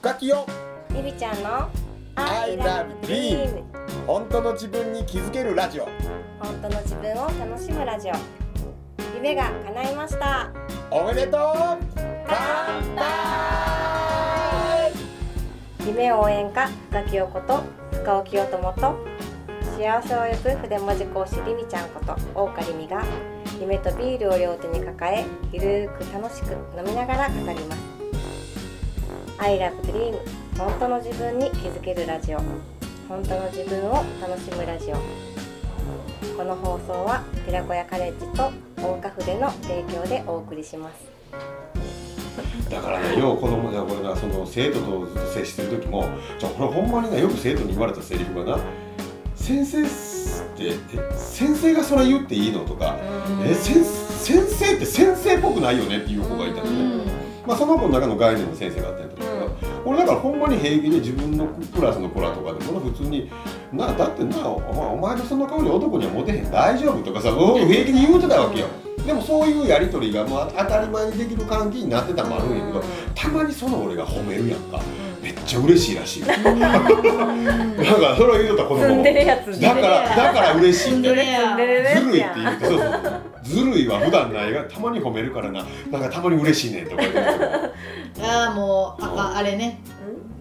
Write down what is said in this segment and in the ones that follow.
深きよ。ゆりちゃんの I love dream 本当の自分に気づけるラジオ。本当の自分を楽しむラジオ。夢が叶いました。おめでとう。乾杯。夢応援歌深木陽子と深尾清友と幸せを呼ぶ筆文字講師りみちゃんこと大岡りみが夢とビールを両手に抱えゆるーく楽しく飲みながら語ります I love dream 本当の自分に気づけるラジオ。本当の自分を楽しむラジオ。この放送は寺子屋カレッジと大岡筆の提供でお送りします。だからねよう子供がこれなその生徒と接してる時もじゃあこれほんまにねよく生徒に言われたセリフがな「先生ってえ先生がそれ言っていいの?」とか「え先先生って先生っぽくないよね」っていう子がいたのね、まあ、その子の中の概念の先生があったんやけど、俺だからほんまに平気で自分のクラスの子らとかでも普通に「なだってなおお前のその顔で男にはモテへん大丈夫?」とかさうん。平気で言うてたわけよ。でもそういうやり取りがまあ当たり前にできる関係になってたのもあるんやけどたまにその俺が褒めるやんか。めっちゃ嬉しいらしい。よなんかそれを言うとった子供もだからだから嬉しいんだよ。ずるいって言ってそうそうずるいは普段ないがたまに褒めるからな。なんかたまに嬉しいねんとか言ってああもうああれね。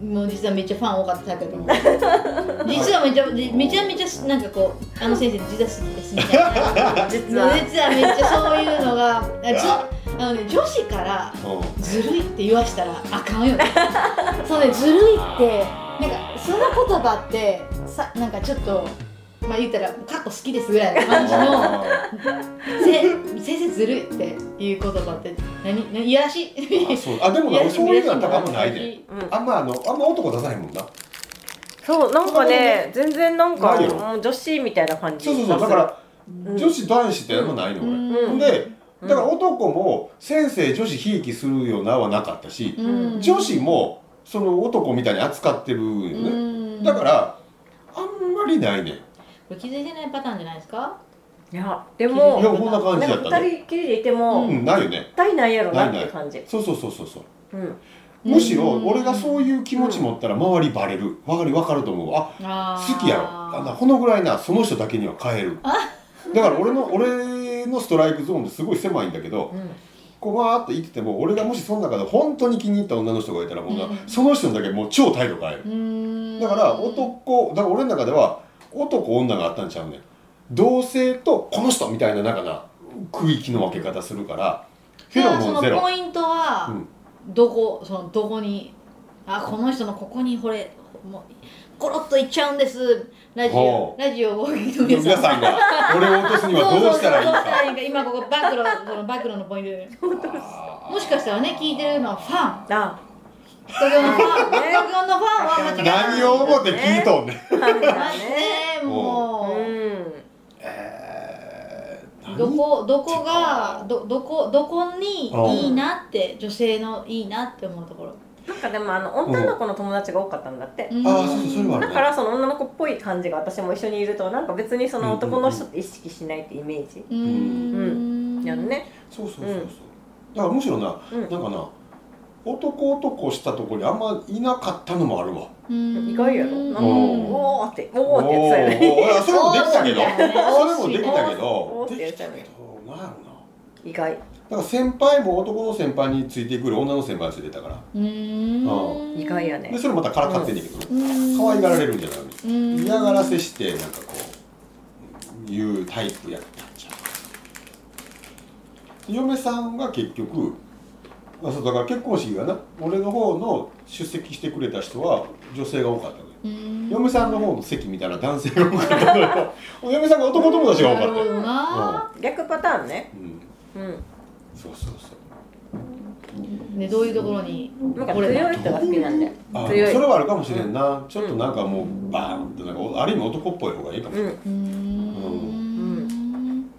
もう実はめっちゃファン多かったけども。実はめちゃめちゃめちゃなんかこうあの先生実は好きですみたいな実は。実はめっちゃそういうのが あのね女子からうずるいって言わしたらあかんよね。そうねずるいってなんかその言葉ってさなんかちょっとまあ言ったら「かっこ好きです」ぐらいの感じのあせ先生ずるいっていう言葉って何何いやらし？いーあそう。あでもな俺そういうのは多分あんまないで。うん。あんまあのあんま男出さへんもんな。そうなんかね全然なんかもう女子みたいな感じ。そうそうそう。だからうん。女子男子ってあんまないの。俺、うん。でだから男も先生女子ひいきするようなはなかったし、うん。女子もその男みたいに扱ってるよね、うん。だからあんまりないねんこれ気づいてないパターンじゃないですか？いやでもいやこんな感じなんかだったね。二人きりでいてもうん絶ないよね。対ないやろなっていう感じ。そうそうそうそうそう。うん。むしろうん。俺がそういう気持ち持ったら周りバレる。わかるわかると思う。あ好きやろ。あなこのぐらいなその人だけには変える。だから俺の俺のストライクゾーンってすごい狭いんだけどうん。こうわーって言ってても俺がもしその中で本当に気に入った女の人がいたらもうな、うん。その人だけもう超態度変える。うーん。だから男だから俺の中では男女があったんちゃうねん。同性とこの人みたいななんかな区域の分け方するから。フェロモンゼロ。ポイントはどこそのどこにあこの人のここに惚れもうコロッといっちゃうんです。ラジオラジオを皆皆さんが俺を落とすにはどうしたらいいか。今ここ暴露この暴露のポイントで。あもしかしたらね聞いてるのはファン。あ。東京のファン。東京のファンは間違ーいない。何を思って聞いとんねんもう、うん。えーどこどこがどどこどこにうんいいなって女性のいいなって思うところ、なんかでもあの女の子の友達が多かったんだって。うん。だからその女の子っぽい感じが私も一緒にいるとなんか別にその男の人って意識しないってイメージ。うーん。やるね。そうそうそうそう。だからむしろなうん。なんかな男男したとこにあんまいなかったのもあるわ。うん。意外やろ。おーっておーって言ってたよね。おーいやそれもできたけど。それもできたけおどできたけどなんやろな。意外。だから先輩も男の先輩についてくる女の先輩についてたから。うーん。意外やね。でそれまたからかってんねんけど可愛がられるんじゃないうん。嫌がらせしてなんかこういうタイプやったんちゃう。嫁さんが結局あそうだから結婚式がな俺の方の出席してくれた人は女性が多かったのよ。うん。嫁さんの方の席見たら男性が多かったのよ。嫁さんが男友達が多かったよ、なるほどな、逆パターンね。うん、うん。そうそうそう。ねどういうところになんかこれ強い人が好きなんであそれはあるかもしれんな、ちょっとなんかもうバーンってなんかある意味男っぽい方がいいかもしれない、うん。うーん。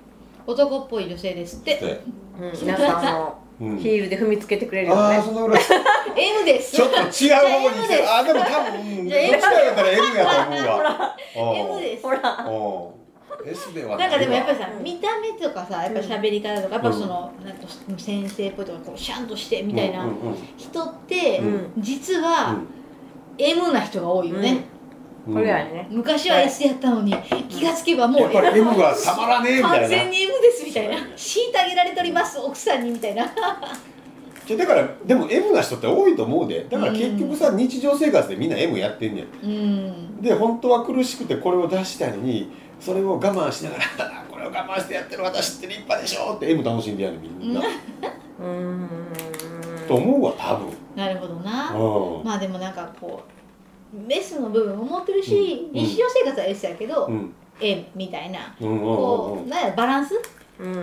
男っぽい女性ですって。でうん。皆さんのうん。ヒールで踏みつけてくれるよああねそのぐらい。M です。ちょっと違う方に。じゃあでも多分うんどっちじゃあ M かやったら M やと思うわ。M です。ほら。うん。S ではなんかでもやっぱりさ、うん見た目とかさやっぱ喋り方とか、やっぱそのなんか先生っぽいとかこうシャンとしてみたいな人って、うん。実は M な人が多いよね、うん。これはね。昔は S やったのに気がつけばもうやっぱり M がたまらねえみたいな。完全に M ですみたいな。虐げられております奥さんにみたいな。じゃだからでも M な人って多いと思うで。だから結局さ日常生活でみんな M やってんねんうん。で本当は苦しくてこれを出したいのにそれを我慢しながら これを我慢してやってる私って立派でしょって M 楽しんでやるみんな、うん。と思うわ多分。なるほどな、うまあでもなんかこう S の部分も持ってるし、うん。日常生活は S やけど、んうん。M みたいな。うんうんうんこうなんやバランスうん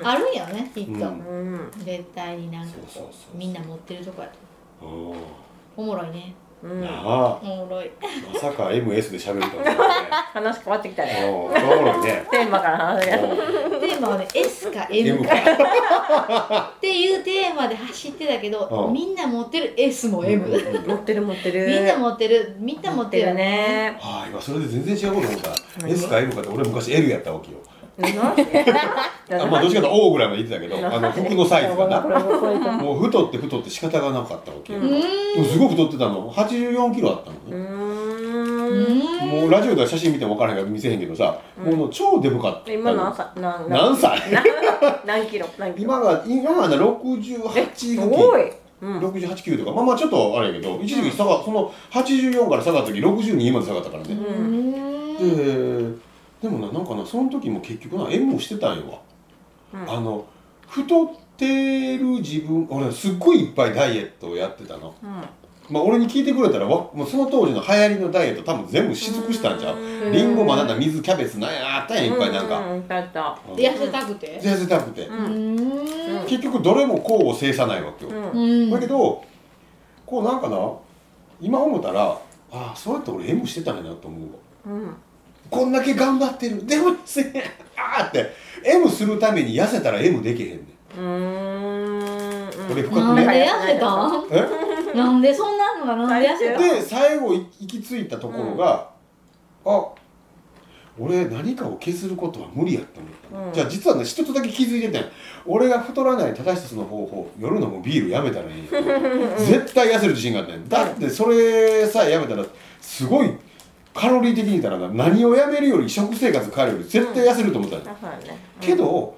あるんやろねきっと、絶対になんかそうそうこそうう。みんな持ってるとこやと。うんおもろいね。うん。なあ。おもろい。まさか MS で喋るとは。ね 話変わってきたね。うん。おもろいね。テーマから話がテーマはね S か M M か。かっていうテーマで走ってたけど、うん。みんな持ってる S も M、うん持ってる持ってる。みんな持ってるみんな持ってる。よねね。ああ今それで全然違うこと思った。何 S か M かって俺昔 L やったわけよ。何あまあどっちかというと O ぐらいまで言ってたけどあの服のサイズがな。もう太って太って仕方がなかったわけよ、すごい太ってたの。84キロあったのね、もうラジオでは写真見ても分からへんから見せへんけどさ、うん。もう超デブかった。今何歳何何歳？何キロ？何キロ？今が今がね68す付ごい。うん。68、9とか。まあまあちょっとあれやけど一時期下がその84から下がった時62まで下がったからね、うん。ででもななんかなその時も結局な M をしてたんよ。わ、うん。あの太ってる自分俺すっごいいっぱいダイエットをやってたの。まあ俺に聞いてくれたらわもうその当時の流行りのダイエット多分全部し尽くしたんちゃう。うん。リンゴバナナ水キャベツなんやあったんやいっぱいなんか、うんうん痩せたくて？痩せたくて、ううん。ん結局どれも功を制さないわけよ、うん。うん。だけどこうなんかな今思ったらああそうやって俺 M してたんやなと思うわ。うんこんだけ頑張ってる。でもせん あーって。M するために痩せたら M できへんねん。うーん。これ深なんで痩せたん？え？なんでそんなのがなんで痩せたん？で最後い行き着いたところが、あ俺何かを削ることは無理やって思ったの、うん。じゃあ実はね一つだけ気づいてたんや俺が太らない正しさの方法夜飲むビールやめたらいい。よ 絶対痩せる自信があったんやだってそれさえやめたらすごいカロリー的に言ったらな何をやめるより食生活変えるより絶対痩せると思ったん。や、だからねけど好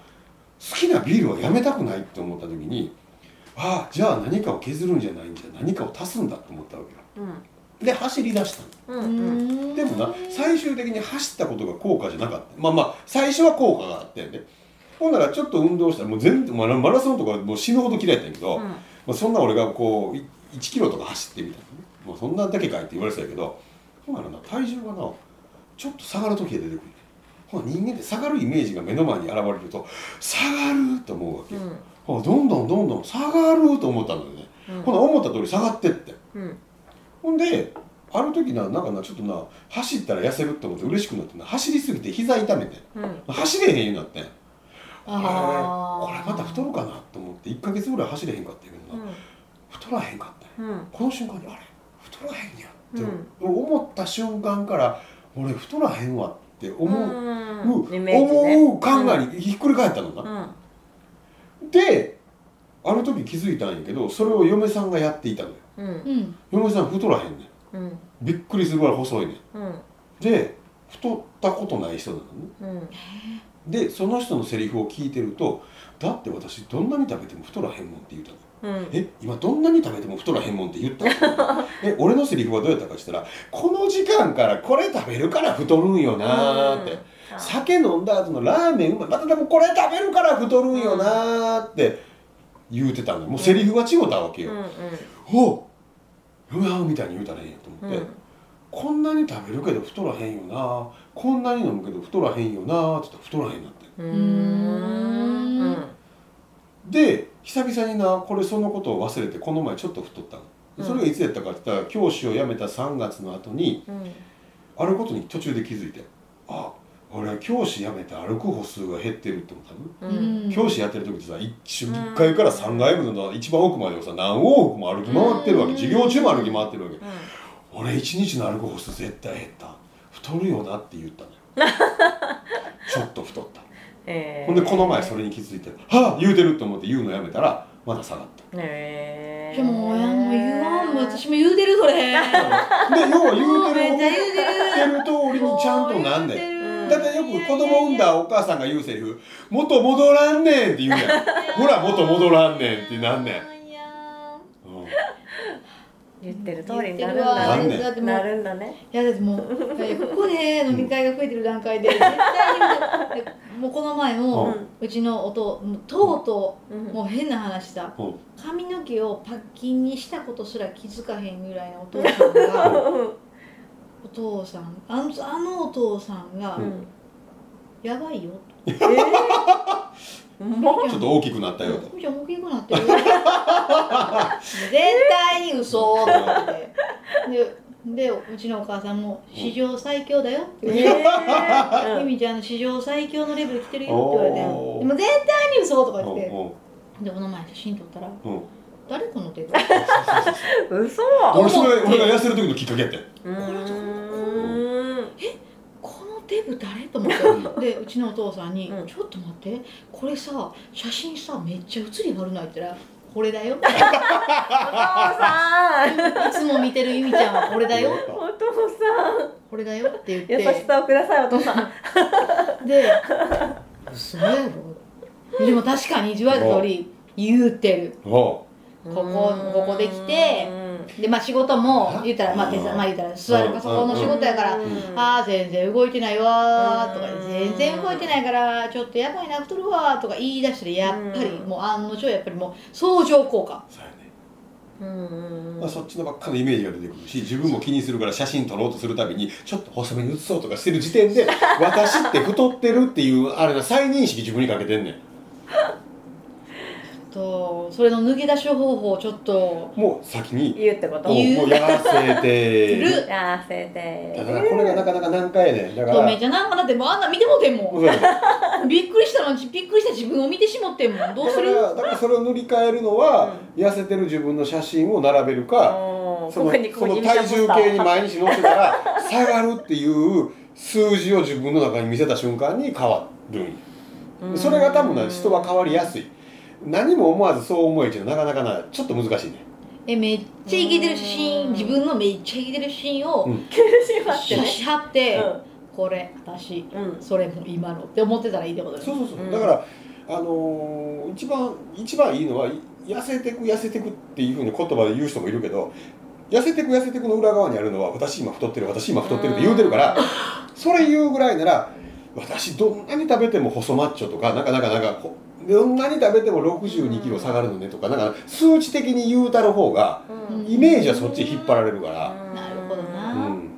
きなビールはやめたくないって思った時にああじゃあ何かを削るんじゃないんじゃ何かを足すんだと思ったわけよ。うん。で走り出したの。うんうん。でもな最終的に走ったことが効果じゃなかった。まあまあ最初は効果があってね。ほんならちょっと運動したらもう全然マラソンとかもう死ぬほど嫌いやったんやけど、まあ、そんな俺がこうい1キロとか走ってみたいなね。もうそんなだけかいって言われてたけどほんならな体重がなちょっと下がる時が出てくる。ねほな人間って下がるイメージが目の前に現れると下がると思うわけ。よ、ほなどんどんどんどん下がると思ったんだよね、うん。ほな思った通り下がってって。うん。ほんである時ななんかなちょっとな走ったら痩せるって思って嬉しくなってな。走りすぎて膝痛めて。うん。走れへんようになってん。これあーこれまた太るかなと思って1ヶ月ぐらい走れへんかったけどな、太らへんかった。この瞬間にあれ太らへんやって思った瞬間から俺太らへんわって思う、うん。ね。思う考えにひっくり返ったのな、うん。である時気づいたんやけどそれを嫁さんがやっていたのよ。うん。うん。嫁さん太らへんねん。うん。びっくりするぐらい細いねん。うん。で太ったことない人なのね。うん。でその人のセリフを聞いてるとだって私どんなに食べても太らへんもんって言ったのうん。え今どんなに食べても太らへんもんって言ったの？え俺のセリフはどうやったかしたらこの時間からこれ食べるから太るんよなーって、酒飲んだ後のラーメンうまいまたでもこれ食べるから太るんよなーって言うてたの。よもうセリフが違うたわけよ、うんうん。おうわみたいに言うたらええんやと思って、うん。こんなに食べるけど太らへんよなこんなに飲むけど太らへんよなって言ったら太らへんなって。うーん。で久々になこれそのことを忘れてこの前ちょっと太ったの。うん。それがいつやったかって言ったら教師を辞めた3月の後にうん。あることに途中で気づいてあ俺教師辞めて歩く歩数が減ってるって思ったの、うん。教師やってる時ってさ一週1回から3回分の一番奥までをさ何往復も歩き回ってるわけ。授業中も歩き回ってるわけ俺一日の歩く歩数絶対減った。太るよなって言ったのよ。ちょっと太ったえー。ほんでこの前それに気づいて「はあ言うてる」と思って言うのやめたらまだ下がった。えー。でも親も言わんも私も言うてるそれ。で要は言うてる言うてる言ってる通りにちゃんとなんねん。だってよく子供産んだお母さんが言うセリフ「元戻らんねん」って言うやんほら元戻らんねんってなんねん言ってる通りになるん言ってるわ。だねだってもうなるんだね。いやだってもう ここで飲み会が増えてる段階で絶対にもうこの前もうん。うちのおともうとうもう変な話だ。うん。髪の毛をパッキンにしたことすら気づかへんぐらいのお父さんがお父さんあのあのお父さんがうん「やばいよ」えー？も ちょっと大きくなったよと。じゃあ大きくなってる絶対に嘘って言って。ででうちのお母さんも「史上最強だよ」ってう言ってえ「ゆみちゃんの史上最強のレベル来てるよ」って言われて「でも絶対に嘘とか言って。うんでこの前写真撮ったらうん。うん「誰この手が？ー、嘘。俺それ俺が痩せる時のきっかけやって。んうーん。このデブ誰?」と思って でうちのお父さんに「うん。ちょっと待って。これさ写真さめっちゃ写り悪ない」って言ったら「これだよ」お父さん。いつも見てるゆみちゃんはこれだよ。お父さこれだよって言っんて。優しさをくださいお父さん。で嘘やろ。でも確かに言われた通り言うてる。おここここできてでまあ仕事も言ったらまあ手伝まあ言ったら座るパソコンの仕事やからうん。ああ全然動いてないわーとかうん全然動いてないからちょっとやばいな太るわーとか言い出してやっぱりうん。もう案の定やっぱりもう相乗効果。まあ、そっちのばっかのイメージが出てくるし自分も気にするから写真撮ろうとするたびにちょっと細めに写そうとかしてる時点で私って太ってるっていうあれが再認識自分にかけてんねんとそれの抜け出し方法をちょっともう先に言うってこと？もう言う。もう痩せて。る。る痩せて。だからこれがなかなか難解やねん。だからとめちゃなんかだってもうあんな見ても。うてんもん。ん びっくりしたのびっくりした自分を見てしもってんも。んどうだかするらだからそれを塗り替えるのは、痩せてる自分の写真を並べるか、そのここにこその体重計に毎日乗せたら下がるっていう数字を自分の中に見せた瞬間に変わるそれが多分ね人は変わりやすい何も思わずそう思えちゃう。なかなかなちょっと難しいね。えめっちゃイケてる写真自分のめっちゃイケてる写真をうしまってねし貼って、これ私うん。それも今のって思ってたらいいってことですそうそうそう、うん。だからあのー一番一番いいのはい痩せてく痩せてくっていうふうに言葉で言う人もいるけど痩せてく痩せてくの裏側にあるのは私今太ってる私今太ってるって言うてるからそれ言うぐらいなら私どんなに食べても細マッチョとかなんかなんかなんかこどんなに食べても6 2キロ下がるのねとかなんか数値的に言うたる方がうん。イメージはそっちに引っ張られるから。なるほどな。うん。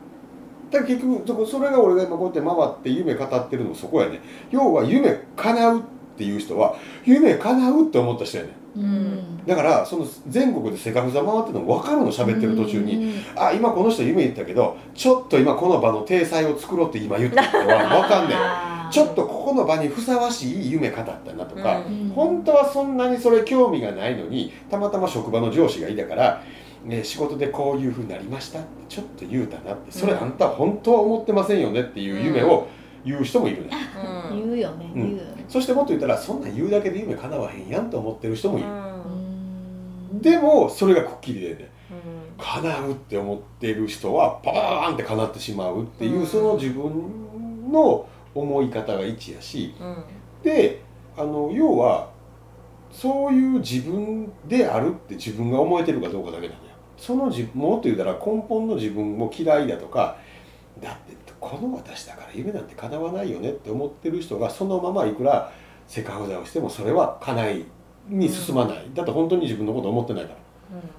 だから結局それが俺が今こうやって回って夢語ってるのそこやね。要は夢叶うっていう人は夢叶うって思った人やね。うん。だからその全国でセカフザ回ってるの分かるの喋ってる途中に、うん。あ今この人夢言ったけどちょっと今この場の体裁を作ろうって今言ったっては分かんねんちょっとここの場にふさわしい夢語ったなとか、うん。本当はそんなにそれ興味がないのにたまたま職場の上司がいたから、ね、仕事でこういうふうになりましたってちょっと言うたなってそれあんたは本当は思ってませんよねっていう夢を言う人もいる ね、うん。言うよねうん。言う。よねそしてもっと言ったらそんなん言うだけで夢叶わへんやんと思ってる人もいる、うん。でもそれがくっきりでねうん。叶うって思ってる人はパーンって叶ってしまうっていう、うん。その自分の思い方が一やしうん。であの要はそういう自分であるって自分が思えてるかどうかだけなのよその自もっと言うたら根本の自分も嫌いだとかだってこの私だから夢なんて叶わないよねって思ってる人がそのままいくらセカフザをしてもそれは叶いに進まない、だって本当に自分のこと思ってないから。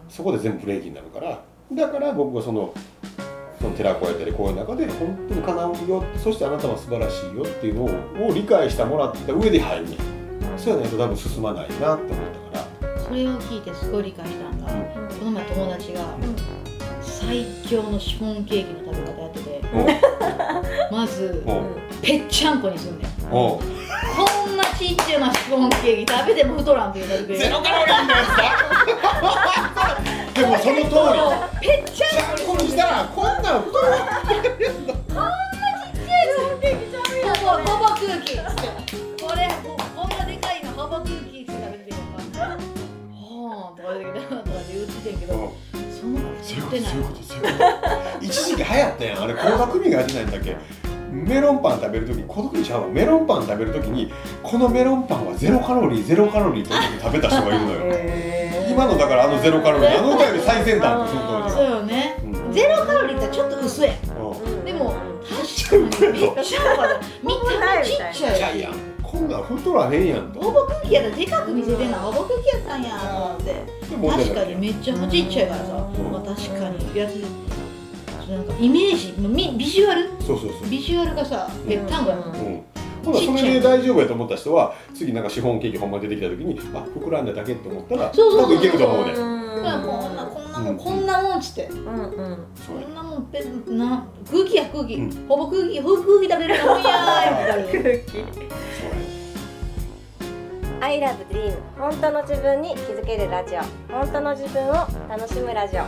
そこで全部ブレーキになるから。だから僕はそのその寺子やったりこういう中で本当に叶うよそしてあなたは素晴らしいよっていうのをを理解してもらった上で入る。ねそうやないと多分進まないなって思ったから。それを聞いてすごい理解したんがこの前友達が最強のシフォンケーキの食べ方やってて。まずお。うぺっちゃんこにすんねん。こんなちっちゃなシフォンケーキ食べても太らんっていうのでゼロカロリーのやつだでもその通り。ぺっってない。そういうことそういうこと。一時期流行ったやん。あれ倖田來未がやってないんだっけ？メロンパン食べるときに孤独にちゃうわ。メロンパン食べるときにこのメロンパンはゼロカロリーゼロカロリーって言って食べた人がいるのよ。へ今のだからあのゼロカロリーあの歌より最先端その当時そうよね。うん。ゼロカロリーってちょっと薄いうん。でも確かにめっちゃ分かる。見た目ちっちゃいやんこんなん太らへんやんと。ほぼ空気やったらでかく見せてんな。ほぼ空気やったんやと思って。確かにめっちゃちっちゃいからさ、うん。まあ、確かに。やつなんかイメージみビジュアル？そうそうそう。ビジュアルがさぺったんこやもん。うん。ほなそれで大丈夫やと思った人は次なんかシフォンケーキほんま出てきた時にあ膨らんだだけって思ったらそうそうそういけると思うね。だからこん。なこんなもうん。んこんなもんっつって。うんうん。こんなもんぺな空気や空気、うん。ほぼ空気ほぼ空気食べれるもんやーってなる 空気 I love dream 本当の自分に気づけるラジオ。本当の自分を楽しむラジオ。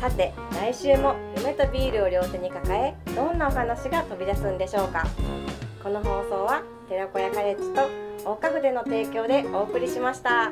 さて来週も夢とビールを両手に抱えどんなお話が飛び出すんでしょうか。この放送は寺子屋カレッジと大家筆の提供でお送りしました。